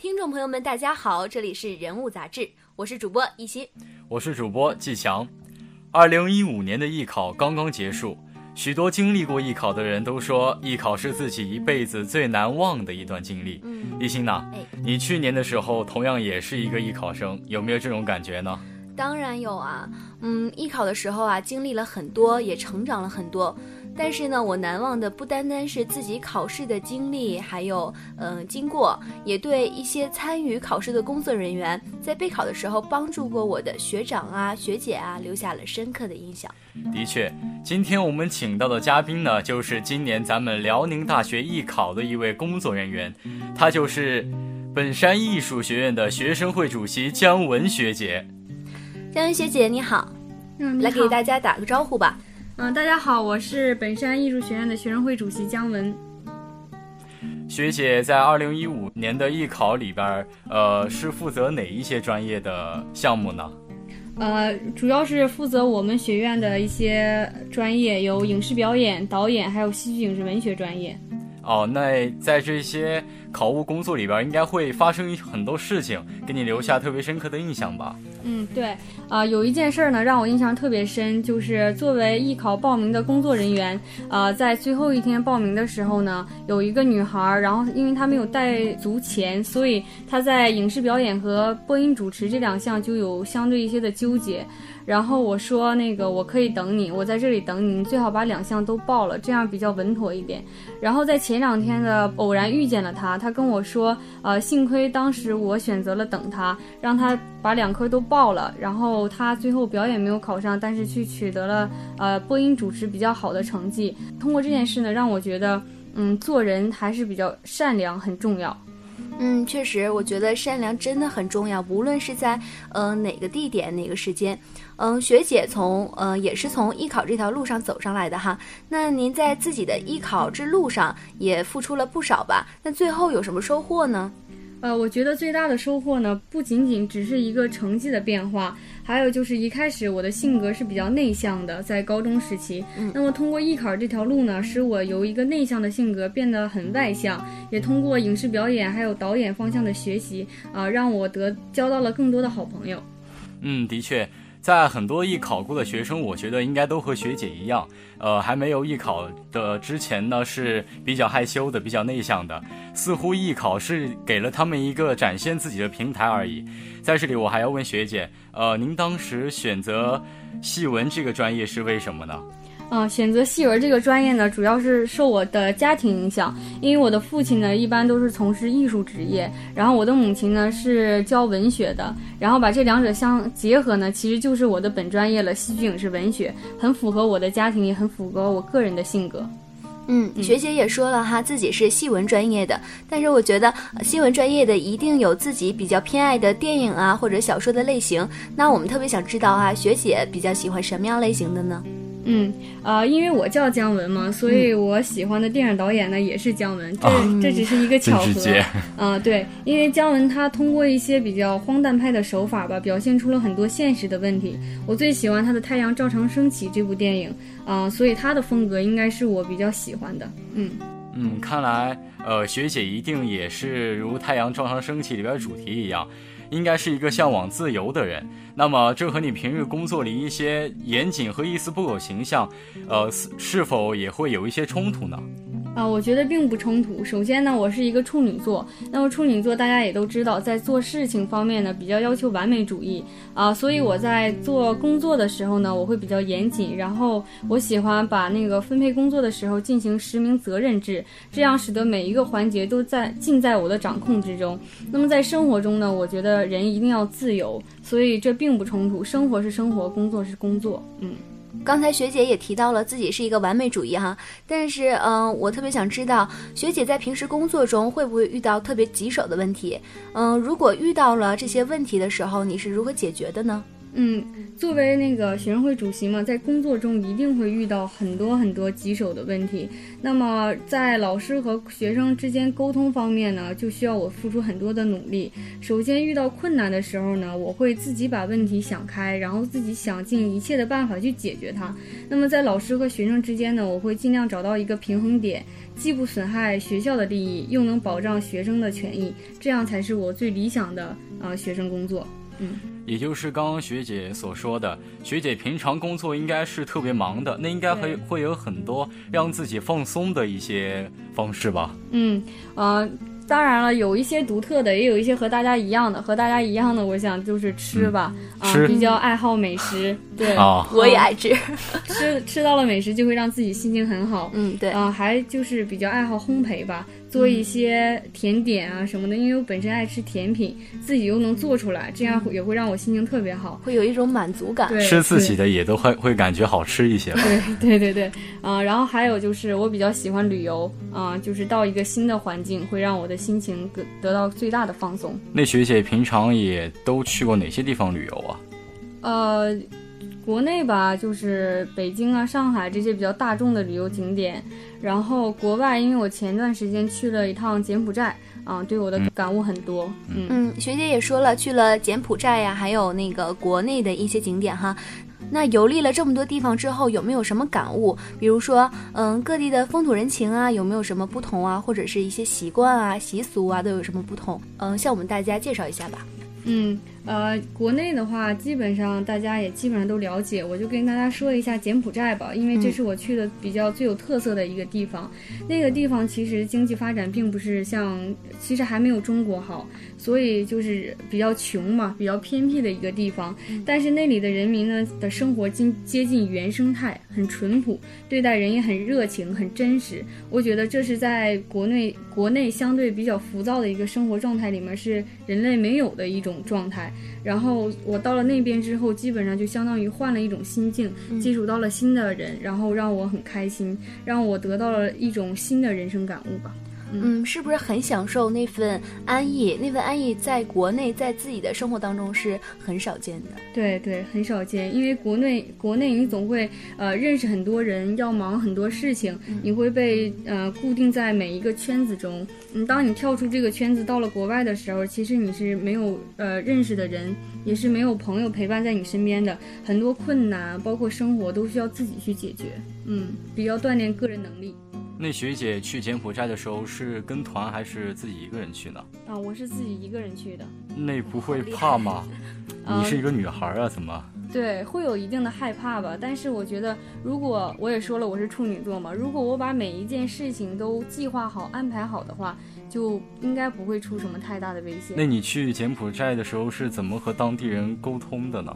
听众朋友们，大家好，这里是人物杂志，我是主播一心，我是主播季强。二零一五年的艺考刚刚结束，许多经历过艺考的人都说，艺考是自己一辈子最难忘的一段经历。嗯，一心呐，你去年的时候同样也是一个艺考生，有没有这种感觉呢？当然有啊，嗯，艺考的时候啊，经历了很多，也成长了很多。但是呢，我难忘的不单单是自己考试的经历，还有嗯经过，也对一些参与考试的工作人员，在备考的时候帮助过我的学长啊、学姐啊，留下了深刻的印象。的确，今天我们请到的嘉宾呢，就是今年咱们辽宁大学艺考的一位工作人员，他就是本山艺术学院的学生会主席姜文学姐。姜文学姐你好，嗯，来给大家打个招呼吧。嗯，大家好，我是本山艺术学院的学生会主席姜文。学姐在二零一五年的艺考里边，呃，是负责哪一些专业的项目呢？呃，主要是负责我们学院的一些专业，有影视表演、导演，还有戏剧影视文学专业。哦，那在这些考务工作里边，应该会发生很多事情，给你留下特别深刻的印象吧？嗯，对，啊，有一件事儿呢，让我印象特别深，就是作为艺考报名的工作人员，呃，在最后一天报名的时候呢，有一个女孩，然后因为她没有带足钱，所以她在影视表演和播音主持这两项就有相对一些的纠结。然后我说那个我可以等你，我在这里等你，你最好把两项都报了，这样比较稳妥一点。然后在前两天的偶然遇见了他，他跟我说，呃，幸亏当时我选择了等他，让他把两科都报了。然后他最后表演没有考上，但是去取得了呃播音主持比较好的成绩。通过这件事呢，让我觉得，嗯，做人还是比较善良很重要。嗯，确实，我觉得善良真的很重要，无论是在呃哪个地点、哪个时间。嗯，学姐从呃也是从艺考这条路上走上来的哈。那您在自己的艺考之路上也付出了不少吧？那最后有什么收获呢？呃，我觉得最大的收获呢，不仅仅只是一个成绩的变化，还有就是一开始我的性格是比较内向的，在高中时期。嗯，那么通过艺考这条路呢，使我由一个内向的性格变得很外向，也通过影视表演还有导演方向的学习啊，让我得交到了更多的好朋友。嗯，的确。在很多艺考过的学生，我觉得应该都和学姐一样，呃，还没有艺考的之前呢，是比较害羞的，比较内向的。似乎艺考是给了他们一个展现自己的平台而已。在这里，我还要问学姐，呃，您当时选择戏文这个专业是为什么呢？嗯，选择戏文这个专业呢，主要是受我的家庭影响，因为我的父亲呢一般都是从事艺术职业，然后我的母亲呢是教文学的，然后把这两者相结合呢，其实就是我的本专业了，戏剧影视文学，很符合我的家庭，也很符合我个人的性格。嗯，学姐也说了哈，自己是戏文专业的，但是我觉得戏文专业的一定有自己比较偏爱的电影啊或者小说的类型，那我们特别想知道啊，学姐比较喜欢什么样类型的呢？嗯，呃，因为我叫姜文嘛，所以我喜欢的电影导演呢也是姜文，这这只是一个巧合。啊，对，因为姜文他通过一些比较荒诞派的手法吧，表现出了很多现实的问题。我最喜欢他的《太阳照常升起》这部电影，啊，所以他的风格应该是我比较喜欢的。嗯嗯，看来呃，学姐一定也是如《太阳照常升起》里边主题一样。应该是一个向往自由的人，那么这和你平日工作里一些严谨和一丝不苟形象，呃，是否也会有一些冲突呢？啊，我觉得并不冲突。首先呢，我是一个处女座，那么处女座大家也都知道，在做事情方面呢比较要求完美主义啊，所以我在做工作的时候呢，我会比较严谨，然后我喜欢把那个分配工作的时候进行实名责任制，这样使得每一个环节都在尽在我的掌控之中。那么在生活中呢，我觉得人一定要自由，所以这并不冲突。生活是生活，工作是工作，嗯。刚才学姐也提到了自己是一个完美主义哈，但是嗯，我特别想知道学姐在平时工作中会不会遇到特别棘手的问题？嗯，如果遇到了这些问题的时候，你是如何解决的呢？嗯，作为那个学生会主席嘛，在工作中一定会遇到很多很多棘手的问题。那么在老师和学生之间沟通方面呢，就需要我付出很多的努力。首先遇到困难的时候呢，我会自己把问题想开，然后自己想尽一切的办法去解决它。那么在老师和学生之间呢，我会尽量找到一个平衡点，既不损害学校的利益，又能保障学生的权益，这样才是我最理想的啊、学生工作。嗯。也就是刚刚学姐所说的，学姐平常工作应该是特别忙的，那应该会会有很多让自己放松的一些方式吧？嗯，呃，当然了，有一些独特的，也有一些和大家一样的。和大家一样的，我想就是吃吧，啊、吃比较爱好美食，对，啊，我也爱吃。吃吃到了美食就会让自己心情很好。嗯，对。啊、还就是比较爱好烘焙吧，做一些甜点啊什么的，因为我本身爱吃甜品，自己又能做出来，这样也会让我心情特别好。会有一种满足感。对，吃自己的也都会会感觉好吃一些吧？对对对对，啊、然后还有就是我比较喜欢旅游，啊、就是到一个新的环境，会让我的心情得得到最大的放松。那学姐平常也都去过哪些地方旅游啊？呃，国内吧，就是北京啊、上海这些比较大众的旅游景点，然后国外，因为我前段时间去了一趟柬埔寨，啊、对我的感悟很多，嗯嗯，学姐也说了，去了柬埔寨呀，还有那个国内的一些景点哈。那游历了这么多地方之后，有没有什么感悟？比如说，嗯，各地的风土人情啊，有没有什么不同啊？或者是一些习惯啊、习俗啊，都有什么不同？嗯，向我们大家介绍一下吧。嗯，呃，国内的话，基本上大家也基本上都了解，我就跟大家说一下柬埔寨吧，因为这是我去的比较最有特色的一个地方。那个地方其实经济发展并不是像，其实还没有中国好，所以就是比较穷嘛，比较偏僻的一个地方。但是那里的人民呢的生活近接近原生态，很淳朴，对待人也很热情，很真实。我觉得这是在国内国内相对比较浮躁的一个生活状态里面，是人类没有的一种状态。然后我到了那边之后，基本上就相当于换了一种心境，接触到了新的人，然后让我很开心，让我得到了一种新的人生感悟吧。嗯，是不是很享受那份安逸？那份安逸在国内，在自己的生活当中是很少见的。对对，很少见，因为国内国内你总会呃认识很多人，要忙很多事情，你会被呃固定在每一个圈子中。嗯，当你跳出这个圈子到了国外的时候，其实你是没有呃认识的人，也是没有朋友陪伴在你身边的，很多困难包括生活都需要自己去解决。嗯，比较锻炼个人能力。那学姐去柬埔寨的时候是跟团还是自己一个人去呢？啊，我是自己一个人去的。那不会怕吗？啊 你是一个女孩啊，怎么？对，会有一定的害怕吧，但是我觉得，如果我也说了我是处女座嘛，如果我把每一件事情都计划好、安排好的话，就应该不会出什么太大的危险。那你去柬埔寨的时候是怎么和当地人沟通的呢？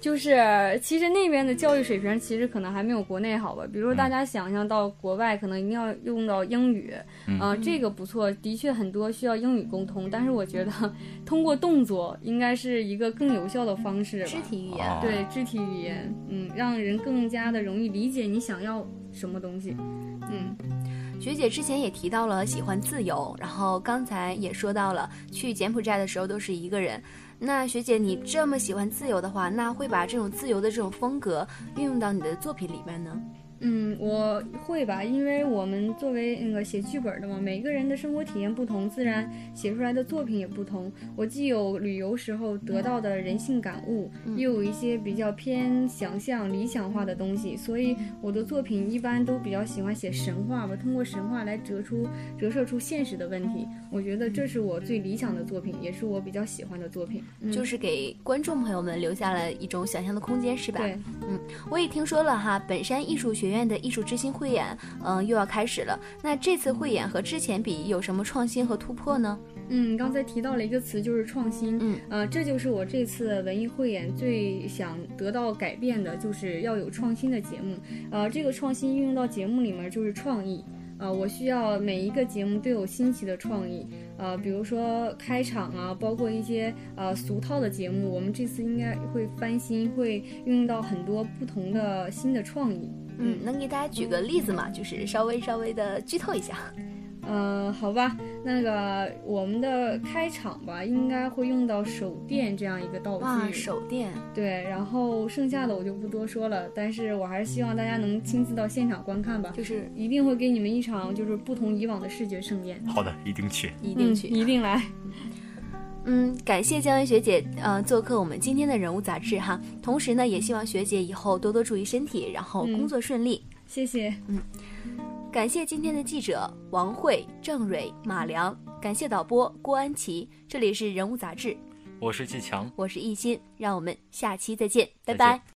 就是其实那边的教育水平其实可能还没有国内好吧，比如说大家想象到国外可能一定要用到英语，嗯啊、这个不错，的确很多需要英语沟通，但是我觉得 通过动作应该是一个更有效的方式吧。肢体语言，啊对肢体语言，嗯，让人更加的容易理解你想要什么东西，嗯。学姐之前也提到了喜欢自由，然后刚才也说到了去柬埔寨的时候都是一个人。那学姐，你这么喜欢自由的话，那会把这种自由的这种风格运用到你的作品里面呢？嗯，我会吧，因为我们作为那个写剧本的嘛，每个人的生活体验不同，自然写出来的作品也不同。我既有旅游时候得到的人性感悟，又有一些比较偏想象、理想化的东西，所以我的作品一般都比较喜欢写神话吧，通过神话来折出折射出现实的问题。我觉得这是我最理想的作品，也是我比较喜欢的作品。嗯、就是给观众朋友们留下了一种想象的空间，是吧？对，嗯我也听说了哈，本山艺术学院的艺术之星汇演，嗯、又要开始了。那这次汇演和之前比有什么创新和突破呢？嗯，刚才提到了一个词，就是创新。嗯，呃，这就是我这次文艺汇演最想得到改变的，就是要有创新的节目。呃，这个创新运用到节目里面就是创意。呃，我需要每一个节目都有新奇的创意。呃，比如说开场啊，包括一些呃俗套的节目，我们这次应该会翻新，会运用到很多不同的新的创意。嗯，能给大家举个例子吗？就是稍微稍微的剧透一下。呃，好吧，那个我们的开场吧，应该会用到手电这样一个道哇，具。手电，对，然后剩下的我就不多说了，但是我还是希望大家能亲自到现场观看吧，就是一定会给你们一场就是不同以往的视觉盛宴。好的，一定去。一定去。嗯一定来。嗯，感谢姜文学姐，呃，做客我们今天的人物杂志哈。同时呢，也希望学姐以后多多注意身体，然后工作顺利。谢谢。嗯感谢今天的记者王慧、郑蕊、马良，感谢导播郭安琪。这里是人物杂志，我是季强，我是易欣，让我们下期再见，拜再见拜。